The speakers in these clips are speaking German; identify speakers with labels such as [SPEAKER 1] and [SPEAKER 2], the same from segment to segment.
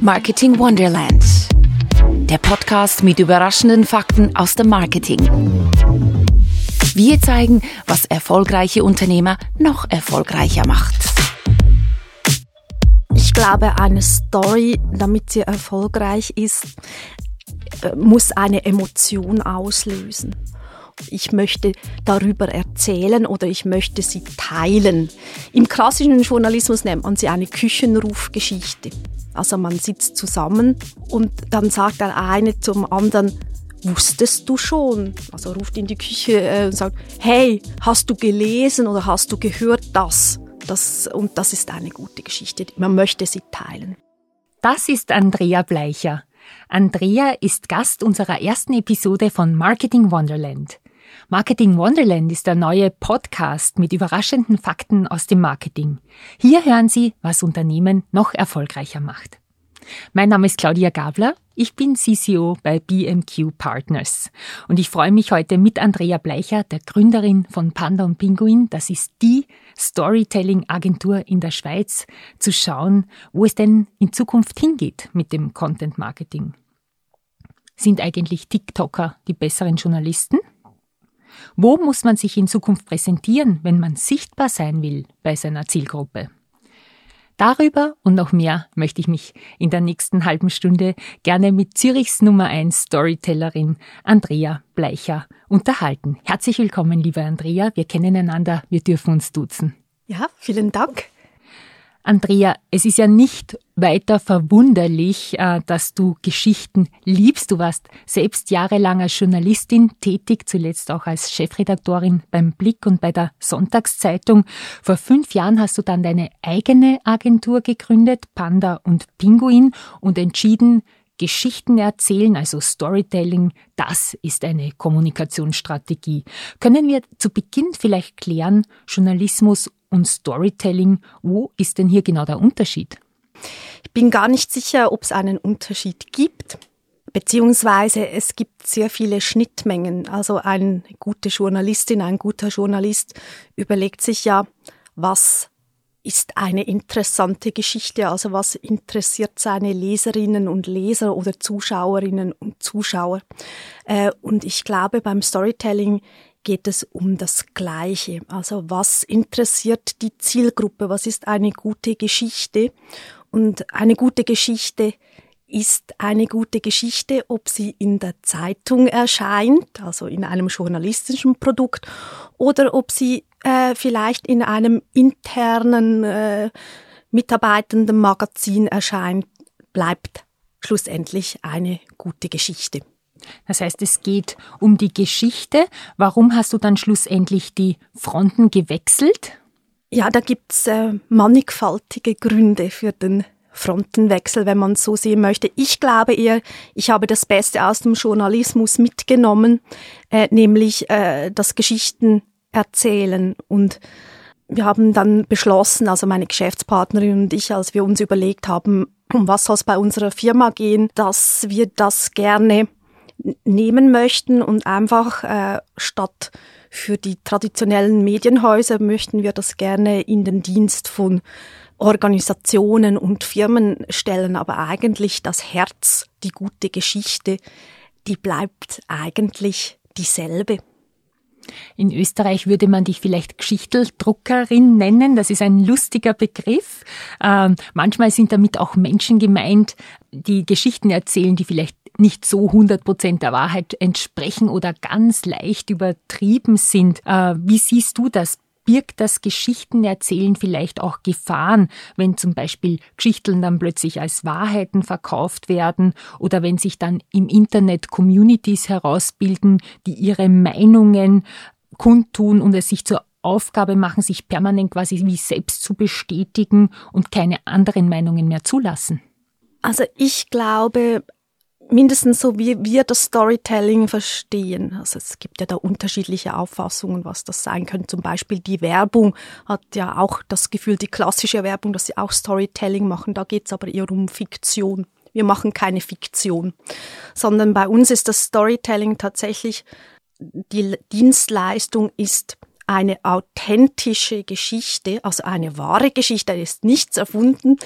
[SPEAKER 1] Marketing Wonderland. Der Podcast mit überraschenden Fakten aus dem Marketing. Wir zeigen, was erfolgreiche Unternehmer noch erfolgreicher macht.
[SPEAKER 2] Ich glaube, eine Story, damit sie erfolgreich ist, äh, muss eine Emotion auslösen. Ich möchte darüber erzählen oder ich möchte sie teilen. Im klassischen Journalismus nennt man sie eine Küchenrufgeschichte. Also man sitzt zusammen und dann sagt der eine zum anderen, wusstest du schon? Also ruft in die Küche äh, und sagt, hey, hast du gelesen oder hast du gehört das? das? Und das ist eine gute Geschichte. Man möchte sie teilen.
[SPEAKER 3] Das ist Andrea Bleicher. Andrea ist Gast unserer ersten Episode von Marketing Wonderland. Marketing Wonderland ist der neue Podcast mit überraschenden Fakten aus dem Marketing. Hier hören Sie, was Unternehmen noch erfolgreicher macht. Mein Name ist Claudia Gabler. Ich bin CCO bei BMQ Partners. Und ich freue mich heute mit Andrea Bleicher, der Gründerin von Panda und Pinguin. Das ist die Storytelling-Agentur in der Schweiz, zu schauen, wo es denn in Zukunft hingeht mit dem Content Marketing. Sind eigentlich TikToker die besseren Journalisten? Wo muss man sich in Zukunft präsentieren, wenn man sichtbar sein will bei seiner Zielgruppe? Darüber und noch mehr möchte ich mich in der nächsten halben Stunde gerne mit Zürichs Nummer 1 Storytellerin Andrea Bleicher unterhalten. Herzlich willkommen, liebe Andrea. Wir kennen einander, wir dürfen uns duzen.
[SPEAKER 2] Ja, vielen Dank.
[SPEAKER 3] Andrea, es ist ja nicht weiter verwunderlich, äh, dass du Geschichten liebst. Du warst selbst jahrelang als Journalistin tätig, zuletzt auch als Chefredaktorin beim Blick und bei der Sonntagszeitung. Vor fünf Jahren hast du dann deine eigene Agentur gegründet, Panda und Pinguin, und entschieden, Geschichten erzählen, also Storytelling, das ist eine Kommunikationsstrategie. Können wir zu Beginn vielleicht klären, Journalismus und Storytelling, wo ist denn hier genau der Unterschied?
[SPEAKER 2] Ich bin gar nicht sicher, ob es einen Unterschied gibt, beziehungsweise es gibt sehr viele Schnittmengen. Also eine gute Journalistin, ein guter Journalist überlegt sich ja, was ist eine interessante Geschichte, also was interessiert seine Leserinnen und Leser oder Zuschauerinnen und Zuschauer. Äh, und ich glaube, beim Storytelling geht es um das Gleiche. Also was interessiert die Zielgruppe? Was ist eine gute Geschichte? Und eine gute Geschichte ist eine gute Geschichte, ob sie in der Zeitung erscheint, also in einem journalistischen Produkt, oder ob sie äh, vielleicht in einem internen äh, mitarbeitenden Magazin erscheint, bleibt schlussendlich eine gute Geschichte.
[SPEAKER 3] Das heißt, es geht um die Geschichte. Warum hast du dann schlussendlich die Fronten gewechselt?
[SPEAKER 2] Ja, da gibt's äh, mannigfaltige Gründe für den Frontenwechsel, wenn man so sehen möchte. Ich glaube eher, ich habe das Beste aus dem Journalismus mitgenommen, äh, nämlich äh, das Geschichten erzählen und wir haben dann beschlossen, also meine Geschäftspartnerin und ich, als wir uns überlegt haben, um was soll es bei unserer Firma gehen, dass wir das gerne nehmen möchten und einfach äh, statt für die traditionellen Medienhäuser möchten wir das gerne in den Dienst von Organisationen und Firmen stellen, aber eigentlich das Herz, die gute Geschichte, die bleibt eigentlich dieselbe.
[SPEAKER 3] In Österreich würde man dich vielleicht Geschichteldruckerin nennen. Das ist ein lustiger Begriff. Ähm, manchmal sind damit auch Menschen gemeint, die Geschichten erzählen, die vielleicht nicht so 100 Prozent der Wahrheit entsprechen oder ganz leicht übertrieben sind. Äh, wie siehst du das? birgt das Geschichtenerzählen vielleicht auch Gefahren, wenn zum Beispiel Geschichten dann plötzlich als Wahrheiten verkauft werden oder wenn sich dann im Internet Communities herausbilden, die ihre Meinungen kundtun und es sich zur Aufgabe machen, sich permanent quasi wie selbst zu bestätigen und keine anderen Meinungen mehr zulassen?
[SPEAKER 2] Also ich glaube, mindestens so, wie wir das Storytelling verstehen. Also es gibt ja da unterschiedliche Auffassungen, was das sein könnte. Zum Beispiel die Werbung hat ja auch das Gefühl, die klassische Werbung, dass sie auch Storytelling machen. Da geht es aber eher um Fiktion. Wir machen keine Fiktion, sondern bei uns ist das Storytelling tatsächlich, die Dienstleistung ist eine authentische Geschichte, also eine wahre Geschichte, ist nichts erfunden,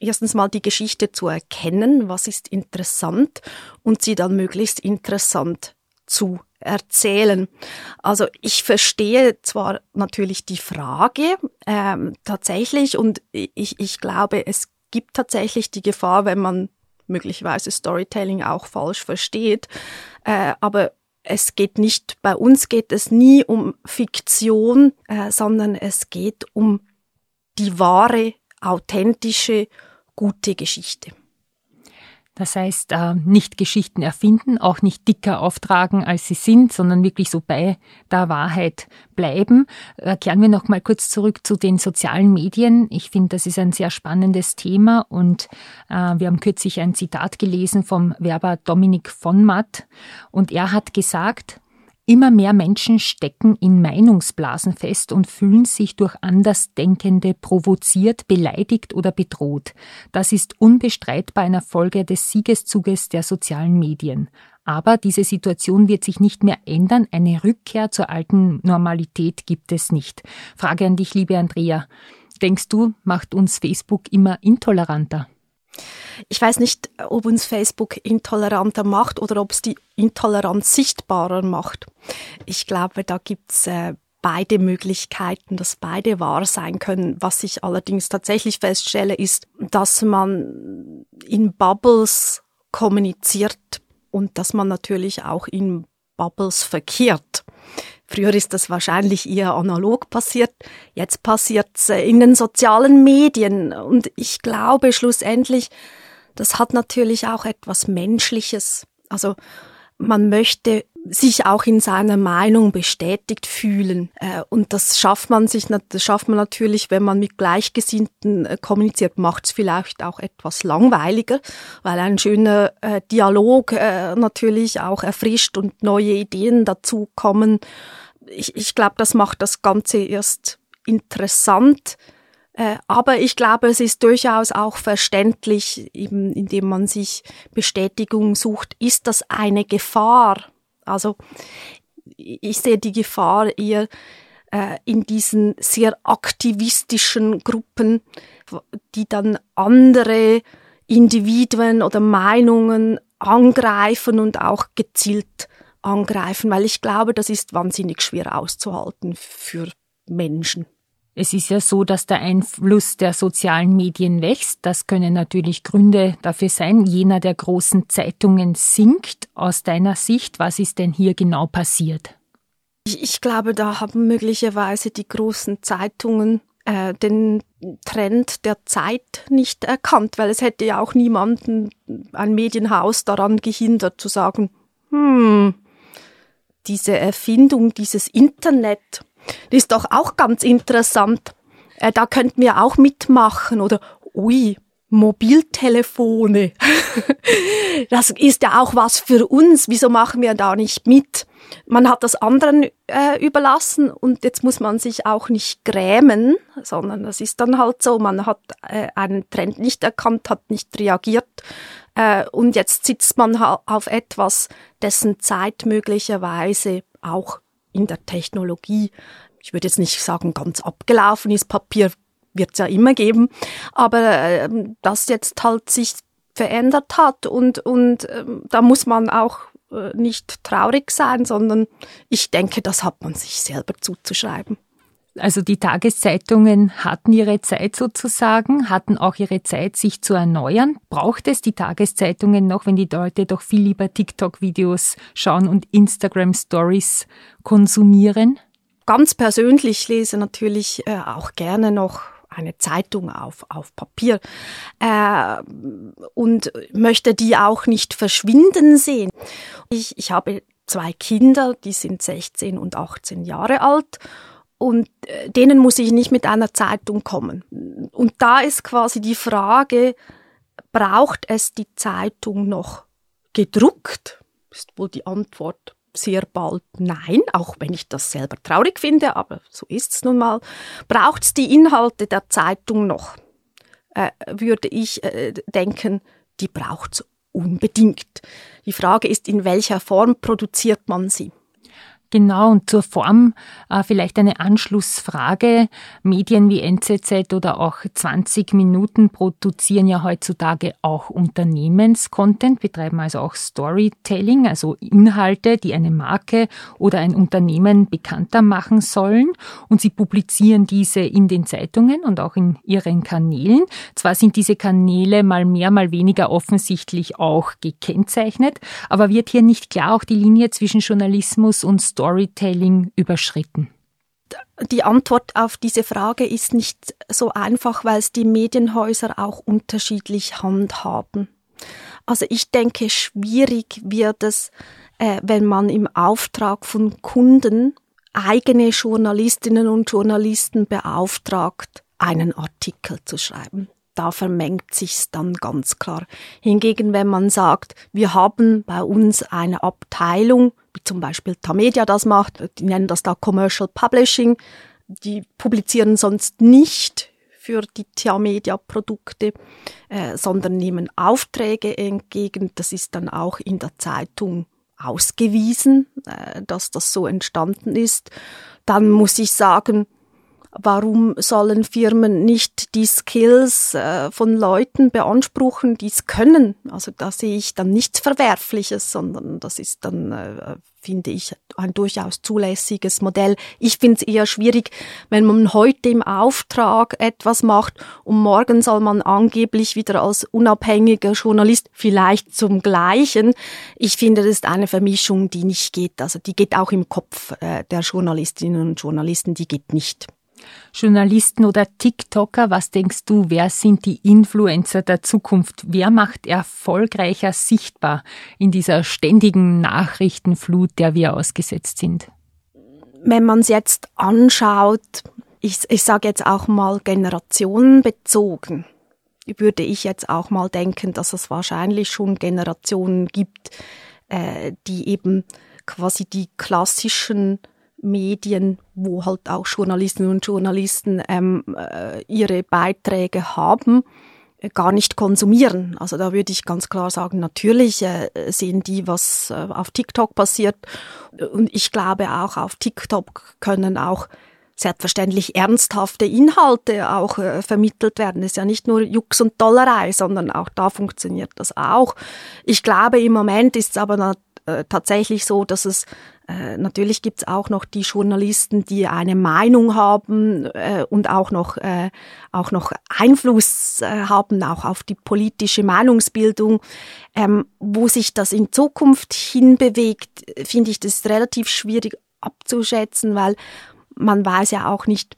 [SPEAKER 2] erstens mal die Geschichte zu erkennen, was ist interessant und sie dann möglichst interessant zu erzählen. Also ich verstehe zwar natürlich die Frage ähm, tatsächlich und ich, ich glaube, es gibt tatsächlich die Gefahr, wenn man möglicherweise Storytelling auch falsch versteht, äh, aber es geht nicht, bei uns geht es nie um Fiktion, äh, sondern es geht um die wahre, authentische, gute Geschichte.
[SPEAKER 3] Das heißt, äh, nicht Geschichten erfinden, auch nicht dicker auftragen, als sie sind, sondern wirklich so bei der Wahrheit bleiben. Äh, kehren wir noch mal kurz zurück zu den sozialen Medien. Ich finde, das ist ein sehr spannendes Thema und äh, wir haben kürzlich ein Zitat gelesen vom Werber Dominik von Matt und er hat gesagt, Immer mehr Menschen stecken in Meinungsblasen fest und fühlen sich durch Andersdenkende provoziert, beleidigt oder bedroht. Das ist unbestreitbar eine Folge des Siegeszuges der sozialen Medien. Aber diese Situation wird sich nicht mehr ändern. Eine Rückkehr zur alten Normalität gibt es nicht. Frage an dich, liebe Andrea. Denkst du, macht uns Facebook immer intoleranter?
[SPEAKER 2] Ich weiß nicht, ob uns Facebook intoleranter macht oder ob es die Intoleranz sichtbarer macht. Ich glaube, da gibt's äh, beide Möglichkeiten, dass beide wahr sein können. Was ich allerdings tatsächlich feststelle, ist, dass man in Bubbles kommuniziert und dass man natürlich auch in Bubbles verkehrt. Früher ist das wahrscheinlich eher analog passiert. Jetzt passiert es äh, in den sozialen Medien. Und ich glaube schlussendlich, das hat natürlich auch etwas Menschliches. Also man möchte sich auch in seiner Meinung bestätigt fühlen. Äh, und das schafft man sich, das schafft man natürlich, wenn man mit Gleichgesinnten äh, kommuniziert, macht es vielleicht auch etwas langweiliger, weil ein schöner Dialog natürlich auch erfrischt und neue Ideen dazu kommen. Ich, ich glaube, das macht das Ganze erst interessant. Aber ich glaube, es ist durchaus auch verständlich, eben indem man sich Bestätigung sucht. Ist das eine Gefahr? Also ich sehe die Gefahr eher äh, in diesen sehr aktivistischen Gruppen, die dann andere Individuen oder Meinungen angreifen und auch gezielt angreifen, weil ich glaube, das ist wahnsinnig schwer auszuhalten für Menschen.
[SPEAKER 3] Es ist ja so, dass der Einfluss der sozialen Medien wächst. Das können natürlich Gründe dafür sein. Jener der großen Zeitungen sinkt. Aus deiner Sicht, was ist denn hier genau passiert?
[SPEAKER 2] Ich, ich glaube, da haben möglicherweise die großen Zeitungen äh, den Trend der Zeit nicht erkannt, weil es hätte ja auch niemanden, ein Medienhaus daran gehindert zu sagen, hm, diese Erfindung, dieses Internet, das ist doch auch ganz interessant. Äh, da könnten wir auch mitmachen oder ui, Mobiltelefone. das ist ja auch was für uns. Wieso machen wir da nicht mit? Man hat das anderen äh, überlassen und jetzt muss man sich auch nicht grämen, sondern das ist dann halt so. Man hat äh, einen Trend nicht erkannt, hat nicht reagiert äh, und jetzt sitzt man auf etwas, dessen Zeit möglicherweise auch in der Technologie, ich würde jetzt nicht sagen, ganz abgelaufen ist. Papier wird es ja immer geben, aber äh, das jetzt halt sich verändert hat und, und äh, da muss man auch äh, nicht traurig sein, sondern ich denke, das hat man sich selber zuzuschreiben.
[SPEAKER 3] Also die Tageszeitungen hatten ihre Zeit sozusagen, hatten auch ihre Zeit, sich zu erneuern. Braucht es die Tageszeitungen noch, wenn die Leute doch viel lieber TikTok-Videos schauen und Instagram-Stories konsumieren?
[SPEAKER 2] Ganz persönlich lese natürlich äh, auch gerne noch eine Zeitung auf, auf Papier äh, und möchte die auch nicht verschwinden sehen. Ich, ich habe zwei Kinder, die sind 16 und 18 Jahre alt und äh, denen muss ich nicht mit einer Zeitung kommen. Und da ist quasi die Frage, braucht es die Zeitung noch gedruckt? Ist wohl die Antwort sehr bald nein, auch wenn ich das selber traurig finde, aber so ist es nun mal. Braucht es die Inhalte der Zeitung noch? Äh, würde ich äh, denken, die braucht es unbedingt. Die Frage ist, in welcher Form produziert man sie?
[SPEAKER 3] Genau, und zur Form äh, vielleicht eine Anschlussfrage. Medien wie NZZ oder auch 20 Minuten produzieren ja heutzutage auch Unternehmenscontent, betreiben also auch Storytelling, also Inhalte, die eine Marke oder ein Unternehmen bekannter machen sollen. Und sie publizieren diese in den Zeitungen und auch in ihren Kanälen. Zwar sind diese Kanäle mal mehr, mal weniger offensichtlich auch gekennzeichnet, aber wird hier nicht klar auch die Linie zwischen Journalismus und Storytelling überschritten?
[SPEAKER 2] Die Antwort auf diese Frage ist nicht so einfach, weil es die Medienhäuser auch unterschiedlich handhaben. Also ich denke, schwierig wird es, äh, wenn man im Auftrag von Kunden eigene Journalistinnen und Journalisten beauftragt, einen Artikel zu schreiben da vermengt sich's dann ganz klar. Hingegen, wenn man sagt, wir haben bei uns eine Abteilung, wie zum Beispiel Tamedia das macht, die nennen das da Commercial Publishing, die publizieren sonst nicht für die Tamedia-Produkte, äh, sondern nehmen Aufträge entgegen. Das ist dann auch in der Zeitung ausgewiesen, äh, dass das so entstanden ist. Dann muss ich sagen, Warum sollen Firmen nicht die Skills äh, von Leuten beanspruchen, die es können? Also da sehe ich dann nichts Verwerfliches, sondern das ist dann, äh, finde ich, ein durchaus zulässiges Modell. Ich finde es eher schwierig, wenn man heute im Auftrag etwas macht und morgen soll man angeblich wieder als unabhängiger Journalist vielleicht zum Gleichen. Ich finde, das ist eine Vermischung, die nicht geht. Also die geht auch im Kopf äh, der Journalistinnen und Journalisten, die geht nicht.
[SPEAKER 3] Journalisten oder TikToker, was denkst du, wer sind die Influencer der Zukunft? Wer macht erfolgreicher sichtbar in dieser ständigen Nachrichtenflut, der wir ausgesetzt sind?
[SPEAKER 2] Wenn man es jetzt anschaut, ich, ich sage jetzt auch mal generationenbezogen, würde ich jetzt auch mal denken, dass es wahrscheinlich schon Generationen gibt, äh, die eben quasi die klassischen Medien, wo halt auch Journalistinnen und Journalisten ähm, äh, ihre Beiträge haben, äh, gar nicht konsumieren. Also da würde ich ganz klar sagen, natürlich äh, sehen die, was äh, auf TikTok passiert. Und ich glaube auch auf TikTok können auch selbstverständlich ernsthafte Inhalte auch äh, vermittelt werden. Es ist ja nicht nur Jux und Dollerei, sondern auch da funktioniert das auch. Ich glaube, im Moment ist es aber äh, tatsächlich so, dass es äh, natürlich gibt's auch noch die Journalisten, die eine Meinung haben äh, und auch noch äh, auch noch Einfluss äh, haben auch auf die politische Meinungsbildung. Ähm, wo sich das in Zukunft hinbewegt, finde ich das relativ schwierig abzuschätzen, weil man weiß ja auch nicht,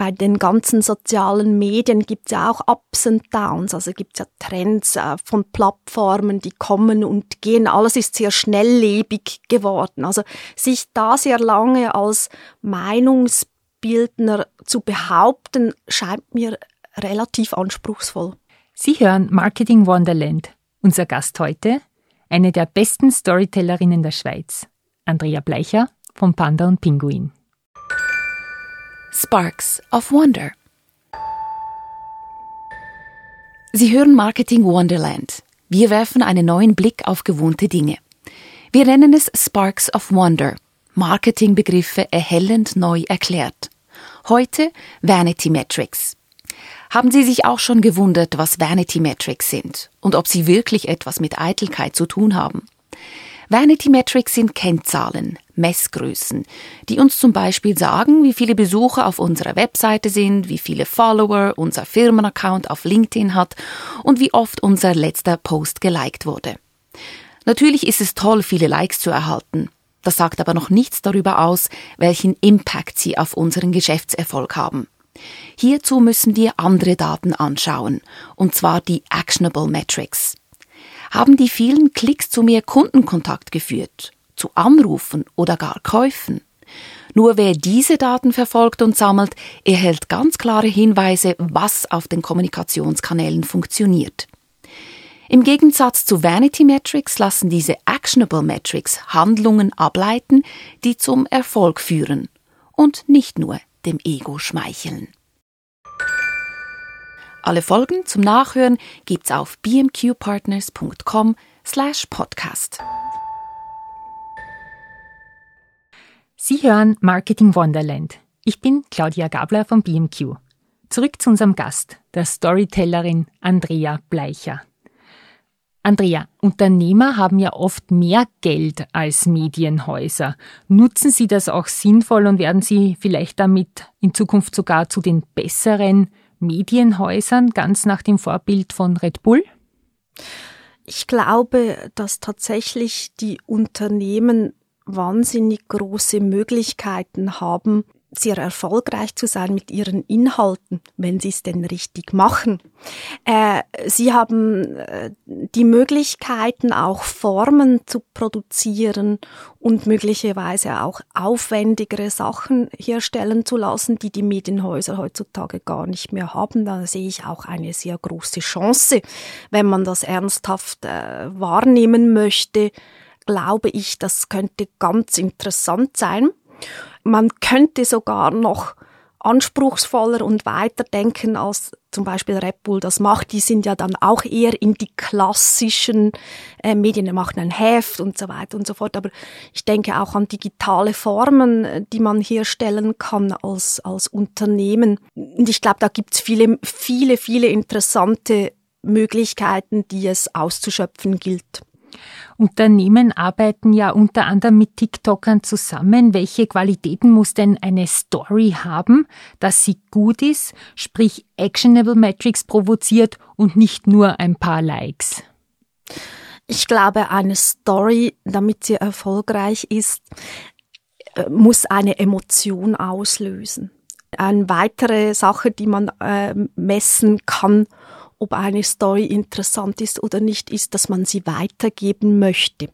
[SPEAKER 2] bei den ganzen sozialen Medien gibt es ja auch Ups und Downs, also gibt es ja Trends äh, von Plattformen, die kommen und gehen. Alles ist sehr schnelllebig geworden. Also sich da sehr lange als Meinungsbildner zu behaupten, scheint mir relativ anspruchsvoll.
[SPEAKER 3] Sie hören Marketing Wonderland. Unser Gast heute, eine der besten Storytellerinnen der Schweiz, Andrea Bleicher von Panda und Pinguin.
[SPEAKER 1] Sparks of Wonder. Sie hören Marketing Wonderland. Wir werfen einen neuen Blick auf gewohnte Dinge. Wir nennen es Sparks of Wonder. Marketingbegriffe erhellend neu erklärt. Heute Vanity Metrics. Haben Sie sich auch schon gewundert, was Vanity Metrics sind und ob sie wirklich etwas mit Eitelkeit zu tun haben? Vanity Metrics sind Kennzahlen, Messgrößen, die uns zum Beispiel sagen, wie viele Besucher auf unserer Webseite sind, wie viele Follower unser Firmenaccount auf LinkedIn hat und wie oft unser letzter Post geliked wurde. Natürlich ist es toll, viele Likes zu erhalten. Das sagt aber noch nichts darüber aus, welchen Impact sie auf unseren Geschäftserfolg haben. Hierzu müssen wir andere Daten anschauen, und zwar die Actionable Metrics haben die vielen Klicks zu mehr Kundenkontakt geführt, zu Anrufen oder gar Käufen. Nur wer diese Daten verfolgt und sammelt, erhält ganz klare Hinweise, was auf den Kommunikationskanälen funktioniert. Im Gegensatz zu Vanity Metrics lassen diese Actionable Metrics Handlungen ableiten, die zum Erfolg führen und nicht nur dem Ego schmeicheln. Alle Folgen zum Nachhören gibt's auf bmqpartners.com slash podcast.
[SPEAKER 3] Sie hören Marketing Wonderland. Ich bin Claudia Gabler von BMQ. Zurück zu unserem Gast, der Storytellerin Andrea Bleicher. Andrea, Unternehmer haben ja oft mehr Geld als Medienhäuser. Nutzen Sie das auch sinnvoll und werden Sie vielleicht damit in Zukunft sogar zu den besseren Medienhäusern, ganz nach dem Vorbild von Red Bull?
[SPEAKER 2] Ich glaube, dass tatsächlich die Unternehmen wahnsinnig große Möglichkeiten haben, sehr erfolgreich zu sein mit ihren Inhalten, wenn sie es denn richtig machen. Äh, sie haben äh, die Möglichkeiten, auch Formen zu produzieren und möglicherweise auch aufwendigere Sachen herstellen zu lassen, die die Medienhäuser heutzutage gar nicht mehr haben. Da sehe ich auch eine sehr große Chance, wenn man das ernsthaft äh, wahrnehmen möchte glaube ich, das könnte ganz interessant sein. Man könnte sogar noch anspruchsvoller und weiter denken als zum Beispiel Red Bull das macht. Die sind ja dann auch eher in die klassischen äh, Medien, die machen ein Heft und so weiter und so fort. Aber ich denke auch an digitale Formen, die man herstellen kann als, als Unternehmen. Und ich glaube, da gibt's viele, viele, viele interessante Möglichkeiten, die es auszuschöpfen gilt.
[SPEAKER 3] Unternehmen arbeiten ja unter anderem mit TikTokern zusammen. Welche Qualitäten muss denn eine Story haben, dass sie gut ist, sprich Actionable Metrics provoziert und nicht nur ein paar Likes?
[SPEAKER 2] Ich glaube, eine Story, damit sie erfolgreich ist, äh, muss eine Emotion auslösen. Eine weitere Sache, die man äh, messen kann ob eine Story interessant ist oder nicht, ist, dass man sie weitergeben möchte.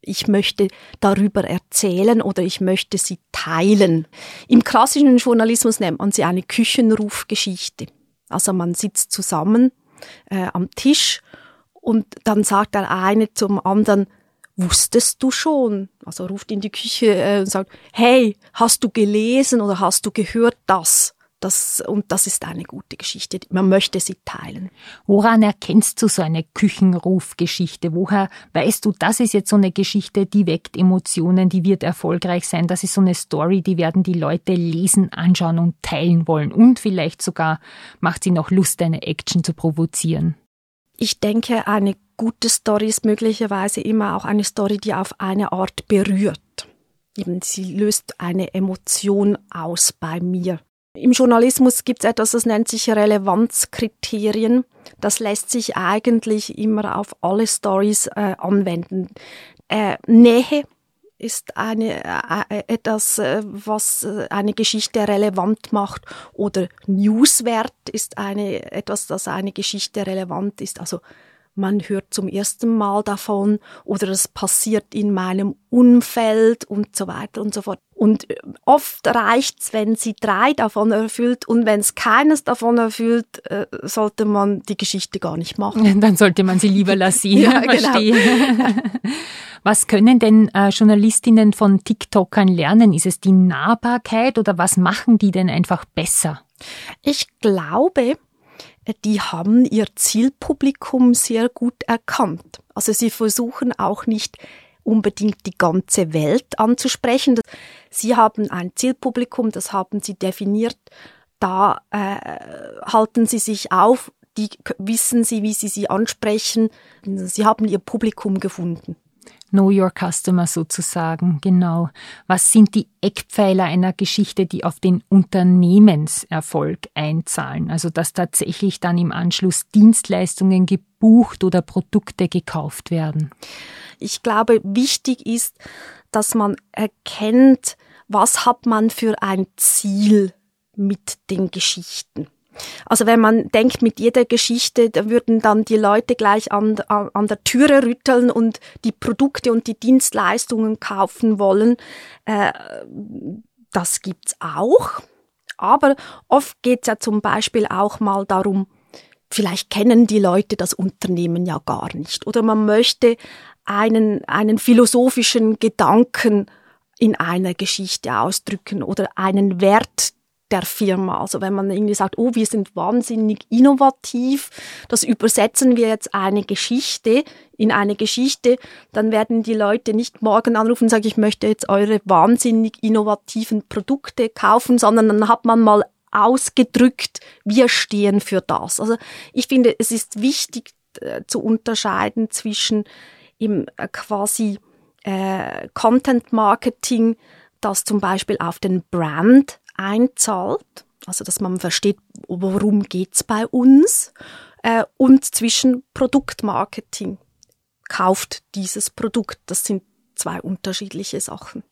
[SPEAKER 2] Ich möchte darüber erzählen oder ich möchte sie teilen. Im klassischen Journalismus nennt man sie eine Küchenrufgeschichte. Also man sitzt zusammen äh, am Tisch und dann sagt der eine zum anderen, wusstest du schon? Also ruft in die Küche äh, und sagt, hey, hast du gelesen oder hast du gehört das? Das, und das ist eine gute Geschichte. Man möchte sie teilen.
[SPEAKER 3] Woran erkennst du so eine Küchenrufgeschichte? Woher weißt du, das ist jetzt so eine Geschichte, die weckt Emotionen, die wird erfolgreich sein? Das ist so eine Story, die werden die Leute lesen, anschauen und teilen wollen. Und vielleicht sogar macht sie noch Lust, eine Action zu provozieren.
[SPEAKER 2] Ich denke, eine gute Story ist möglicherweise immer auch eine Story, die auf eine Art berührt. Eben, sie löst eine Emotion aus bei mir. Im Journalismus gibt es etwas, das nennt sich Relevanzkriterien. Das lässt sich eigentlich immer auf alle Stories äh, anwenden. Äh, Nähe ist eine, äh, äh etwas, äh, was äh, eine Geschichte relevant macht oder Newswert ist eine, etwas, das eine Geschichte relevant ist. Also man hört zum ersten Mal davon oder es passiert in meinem Umfeld und so weiter und so fort. Und äh, oft reicht's, wenn sie drei davon erfüllt und wenn es keines davon erfüllt, äh, sollte man die Geschichte gar nicht machen.
[SPEAKER 3] Dann sollte man sie lieber lassen. ja, genau. Was können denn äh, Journalistinnen von TikTokern lernen? Ist es die Nahbarkeit oder was machen die denn einfach besser?
[SPEAKER 2] Ich glaube, die haben ihr Zielpublikum sehr gut erkannt. Also sie versuchen auch nicht unbedingt die ganze Welt anzusprechen. Sie haben ein Zielpublikum, das haben sie definiert. Da äh, halten sie sich auf, die wissen sie, wie sie sie ansprechen. Sie haben ihr Publikum gefunden.
[SPEAKER 3] Know Your Customer sozusagen, genau. Was sind die Eckpfeiler einer Geschichte, die auf den Unternehmenserfolg einzahlen? Also dass tatsächlich dann im Anschluss Dienstleistungen gebucht oder Produkte gekauft werden?
[SPEAKER 2] Ich glaube, wichtig ist, dass man erkennt, was hat man für ein Ziel mit den Geschichten. Also wenn man denkt, mit jeder Geschichte, da würden dann die Leute gleich an, an, der Türe rütteln und die Produkte und die Dienstleistungen kaufen wollen. Äh, das gibt's auch. Aber oft geht's ja zum Beispiel auch mal darum, vielleicht kennen die Leute das Unternehmen ja gar nicht. Oder man möchte einen, einen philosophischen Gedanken in einer Geschichte ausdrücken oder einen Wert, der Firma. Also wenn man irgendwie sagt, oh, wir sind wahnsinnig innovativ, das übersetzen wir jetzt eine Geschichte in eine Geschichte, dann werden die Leute nicht morgen anrufen und sagen, ich möchte jetzt eure wahnsinnig innovativen Produkte kaufen, sondern dann hat man mal ausgedrückt, wir stehen für das. Also ich finde, es ist wichtig äh, zu unterscheiden zwischen im äh, quasi äh, Content Marketing, das zum Beispiel auf den Brand einzahlt, also dass man versteht, worum geht's bei uns, äh, und zwischen Produktmarketing. Kauft dieses Produkt. Das sind zwei unterschiedliche Sachen.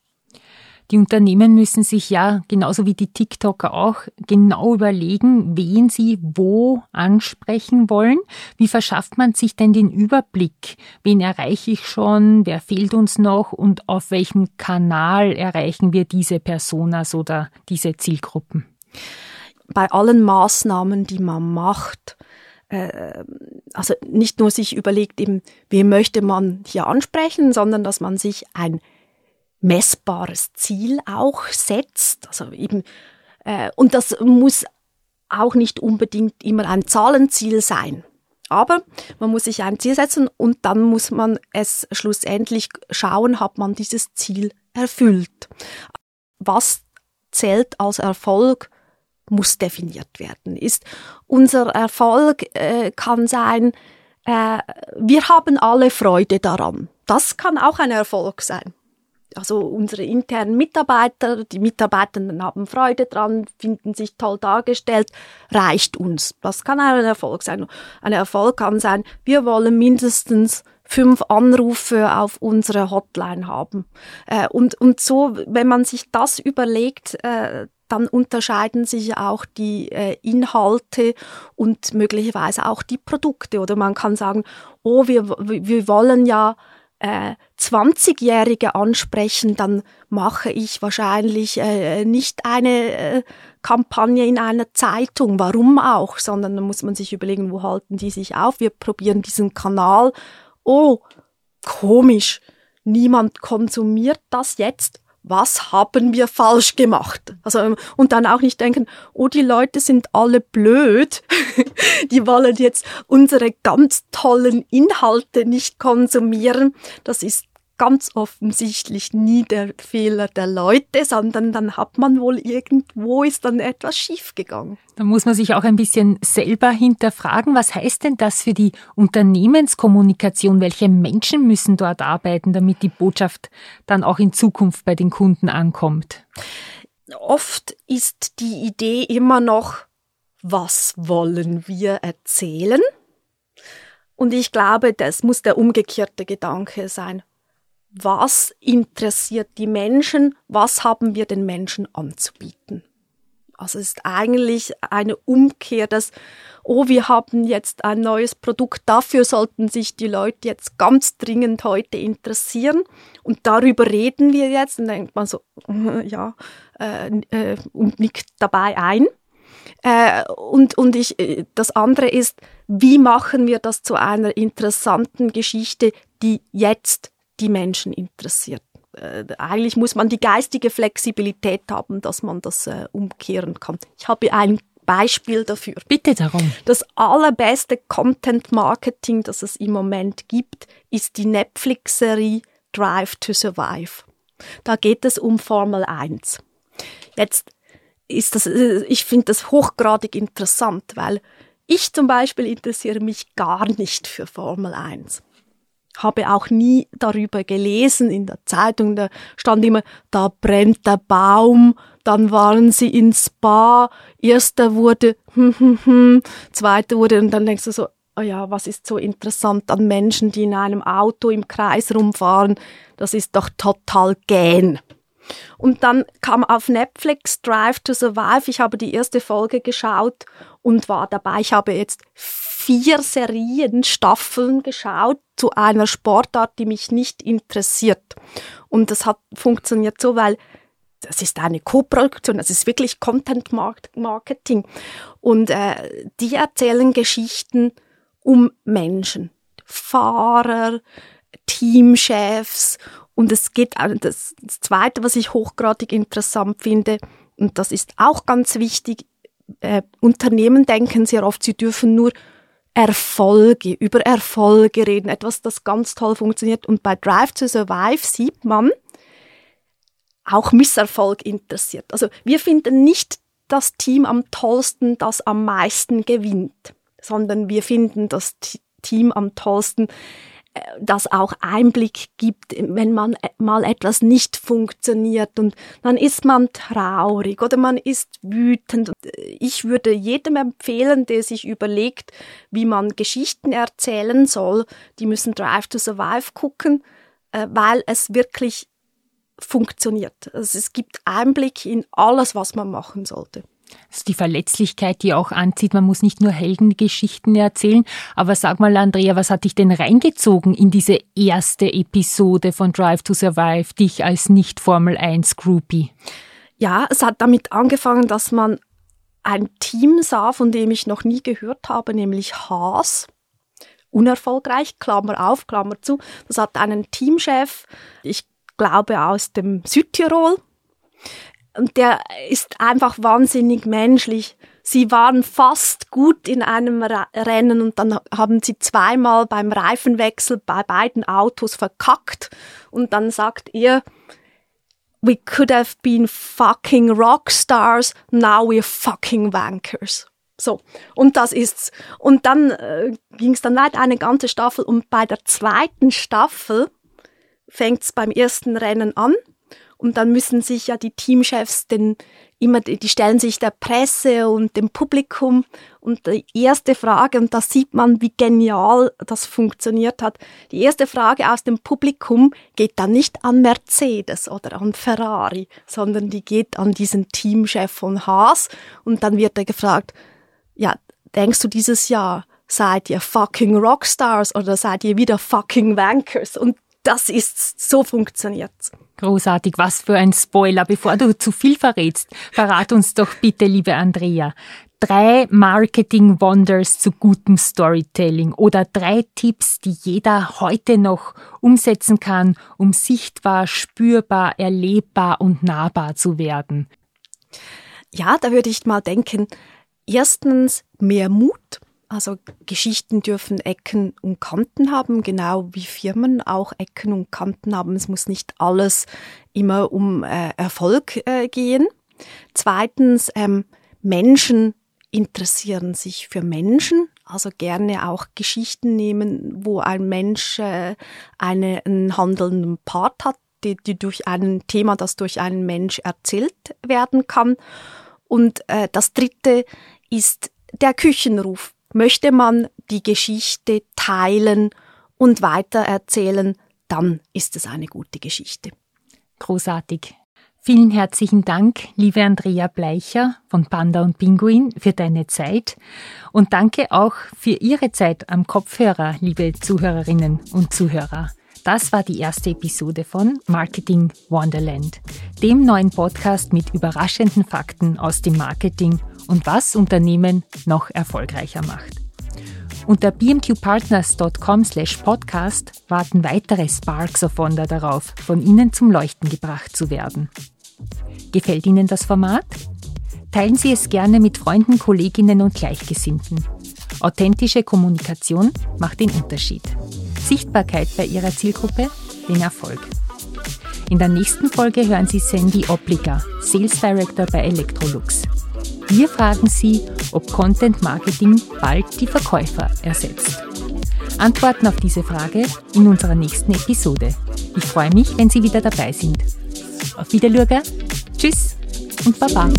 [SPEAKER 3] Die Unternehmen müssen sich ja, genauso wie die TikToker auch, genau überlegen, wen sie wo ansprechen wollen. Wie verschafft man sich denn den Überblick? Wen erreiche ich schon? Wer fehlt uns noch? Und auf welchem Kanal erreichen wir diese Personas oder diese Zielgruppen?
[SPEAKER 2] Bei allen Maßnahmen, die man macht, äh, also nicht nur sich überlegt, eben, wen möchte man hier ansprechen, sondern dass man sich ein messbares Ziel auch setzt. Also eben, äh, und das muss auch nicht unbedingt immer ein Zahlenziel sein. Aber man muss sich ein Ziel setzen und dann muss man es schlussendlich schauen, hat man dieses Ziel erfüllt. Was zählt als Erfolg, muss definiert werden. Ist unser Erfolg äh, kann sein, äh, wir haben alle Freude daran. Das kann auch ein Erfolg sein also unsere internen Mitarbeiter, die Mitarbeitenden haben Freude dran, finden sich toll dargestellt, reicht uns. Das kann ein Erfolg sein. Ein Erfolg kann sein, wir wollen mindestens fünf Anrufe auf unsere Hotline haben. Äh, und, und so, wenn man sich das überlegt, äh, dann unterscheiden sich auch die äh, Inhalte und möglicherweise auch die Produkte. Oder man kann sagen, oh, wir, wir wollen ja äh, 20-Jährige ansprechen, dann mache ich wahrscheinlich äh, nicht eine äh, Kampagne in einer Zeitung, warum auch, sondern dann muss man sich überlegen, wo halten die sich auf. Wir probieren diesen Kanal. Oh, komisch, niemand konsumiert das jetzt was haben wir falsch gemacht? Also, ähm, und dann auch nicht denken, oh, die Leute sind alle blöd, die wollen jetzt unsere ganz tollen Inhalte nicht konsumieren. Das ist ganz offensichtlich nie der Fehler der Leute, sondern dann hat man wohl irgendwo ist dann etwas schiefgegangen.
[SPEAKER 3] Da muss man sich auch ein bisschen selber hinterfragen, was heißt denn das für die Unternehmenskommunikation? Welche Menschen müssen dort arbeiten, damit die Botschaft dann auch in Zukunft bei den Kunden ankommt?
[SPEAKER 2] Oft ist die Idee immer noch, was wollen wir erzählen? Und ich glaube, das muss der umgekehrte Gedanke sein was interessiert die Menschen, was haben wir den Menschen anzubieten. Also es ist eigentlich eine Umkehr, dass, oh, wir haben jetzt ein neues Produkt, dafür sollten sich die Leute jetzt ganz dringend heute interessieren und darüber reden wir jetzt und denkt man so, ja, äh, äh, und nickt dabei ein. Äh, und, und ich, äh, das andere ist, wie machen wir das zu einer interessanten Geschichte, die jetzt die Menschen interessiert. Äh, eigentlich muss man die geistige Flexibilität haben, dass man das äh, umkehren kann. Ich habe ein Beispiel dafür.
[SPEAKER 3] Bitte darum.
[SPEAKER 2] Das allerbeste Content Marketing, das es im Moment gibt, ist die Netflix-Serie Drive to Survive. Da geht es um Formel 1. Jetzt ist das, äh, ich finde das hochgradig interessant, weil ich zum Beispiel interessiere mich gar nicht für Formel 1 habe auch nie darüber gelesen in der Zeitung. Da stand immer, da brennt der Baum, dann waren sie ins Spa, erster wurde, hm, hm, hm, zweiter wurde, und dann denkst du so, oh ja, was ist so interessant an Menschen, die in einem Auto im Kreis rumfahren? Das ist doch total gähn. Und dann kam auf Netflix Drive to Survive. Ich habe die erste Folge geschaut und war dabei. Ich habe jetzt vier Serien, Staffeln geschaut zu einer Sportart, die mich nicht interessiert. Und das hat funktioniert so, weil das ist eine Co-Produktion, das ist wirklich Content Marketing. Und äh, die erzählen Geschichten um Menschen, Fahrer, Teamchefs. Und es geht, das Zweite, was ich hochgradig interessant finde, und das ist auch ganz wichtig, äh, Unternehmen denken sehr oft, sie dürfen nur Erfolge, über Erfolge reden, etwas, das ganz toll funktioniert. Und bei Drive to Survive sieht man, auch Misserfolg interessiert. Also wir finden nicht das Team am tollsten, das am meisten gewinnt, sondern wir finden das Team am tollsten, das auch Einblick gibt, wenn man mal etwas nicht funktioniert und dann ist man traurig oder man ist wütend. Ich würde jedem empfehlen, der sich überlegt, wie man Geschichten erzählen soll, die müssen Drive to Survive gucken, äh, weil es wirklich funktioniert. Also es gibt Einblick in alles, was man machen sollte.
[SPEAKER 3] Das ist die Verletzlichkeit, die auch anzieht. Man muss nicht nur Heldengeschichten erzählen. Aber sag mal, Andrea, was hat dich denn reingezogen in diese erste Episode von Drive to Survive, dich als Nicht-Formel 1 Groupie?
[SPEAKER 2] Ja, es hat damit angefangen, dass man ein Team sah, von dem ich noch nie gehört habe, nämlich Haas. Unerfolgreich, Klammer auf, Klammer zu. Das hat einen Teamchef, ich glaube aus dem Südtirol, und der ist einfach wahnsinnig menschlich. Sie waren fast gut in einem Rennen und dann haben sie zweimal beim Reifenwechsel bei beiden Autos verkackt und dann sagt er, we could have been fucking rockstars, now we're fucking wankers. So, und das ist's. Und dann äh, ging es dann weiter eine ganze Staffel und bei der zweiten Staffel fängt's beim ersten Rennen an und dann müssen sich ja die Teamchefs denn immer, die stellen sich der Presse und dem Publikum und die erste Frage, und da sieht man, wie genial das funktioniert hat. Die erste Frage aus dem Publikum geht dann nicht an Mercedes oder an Ferrari, sondern die geht an diesen Teamchef von Haas und dann wird er gefragt, ja, denkst du dieses Jahr seid ihr fucking Rockstars oder seid ihr wieder fucking Wankers? Und das ist, so funktioniert's.
[SPEAKER 3] Großartig, was für ein Spoiler. Bevor du zu viel verrätst, verrat uns doch bitte, liebe Andrea, drei Marketing Wonders zu gutem Storytelling oder drei Tipps, die jeder heute noch umsetzen kann, um sichtbar, spürbar, erlebbar und nahbar zu werden.
[SPEAKER 2] Ja, da würde ich mal denken, erstens mehr Mut also Geschichten dürfen Ecken und Kanten haben, genau wie Firmen auch Ecken und Kanten haben. Es muss nicht alles immer um äh, Erfolg äh, gehen. Zweitens, ähm, Menschen interessieren sich für Menschen, also gerne auch Geschichten nehmen, wo ein Mensch äh, eine, einen handelnden Part hat, die, die durch ein Thema, das durch einen Mensch erzählt werden kann. Und äh, das Dritte ist der Küchenruf Möchte man die Geschichte teilen und weitererzählen, dann ist es eine gute Geschichte.
[SPEAKER 3] Großartig. Vielen herzlichen Dank, liebe Andrea Bleicher von Panda und Pinguin, für deine Zeit. Und danke auch für Ihre Zeit am Kopfhörer, liebe Zuhörerinnen und Zuhörer. Das war die erste Episode von Marketing Wonderland, dem neuen Podcast mit überraschenden Fakten aus dem Marketing und was Unternehmen noch erfolgreicher macht. Unter bmqpartners.com slash podcast warten weitere Sparks of Wonder darauf, von Ihnen zum Leuchten gebracht zu werden. Gefällt Ihnen das Format? Teilen Sie es gerne mit Freunden, Kolleginnen und Gleichgesinnten. Authentische Kommunikation macht den Unterschied. Sichtbarkeit bei Ihrer Zielgruppe, den Erfolg. In der nächsten Folge hören Sie Sandy Obliger, Sales Director bei Electrolux. Wir fragen Sie, ob Content Marketing bald die Verkäufer ersetzt. Antworten auf diese Frage in unserer nächsten Episode. Ich freue mich, wenn Sie wieder dabei sind. Auf Wiederlüge, tschüss und baba.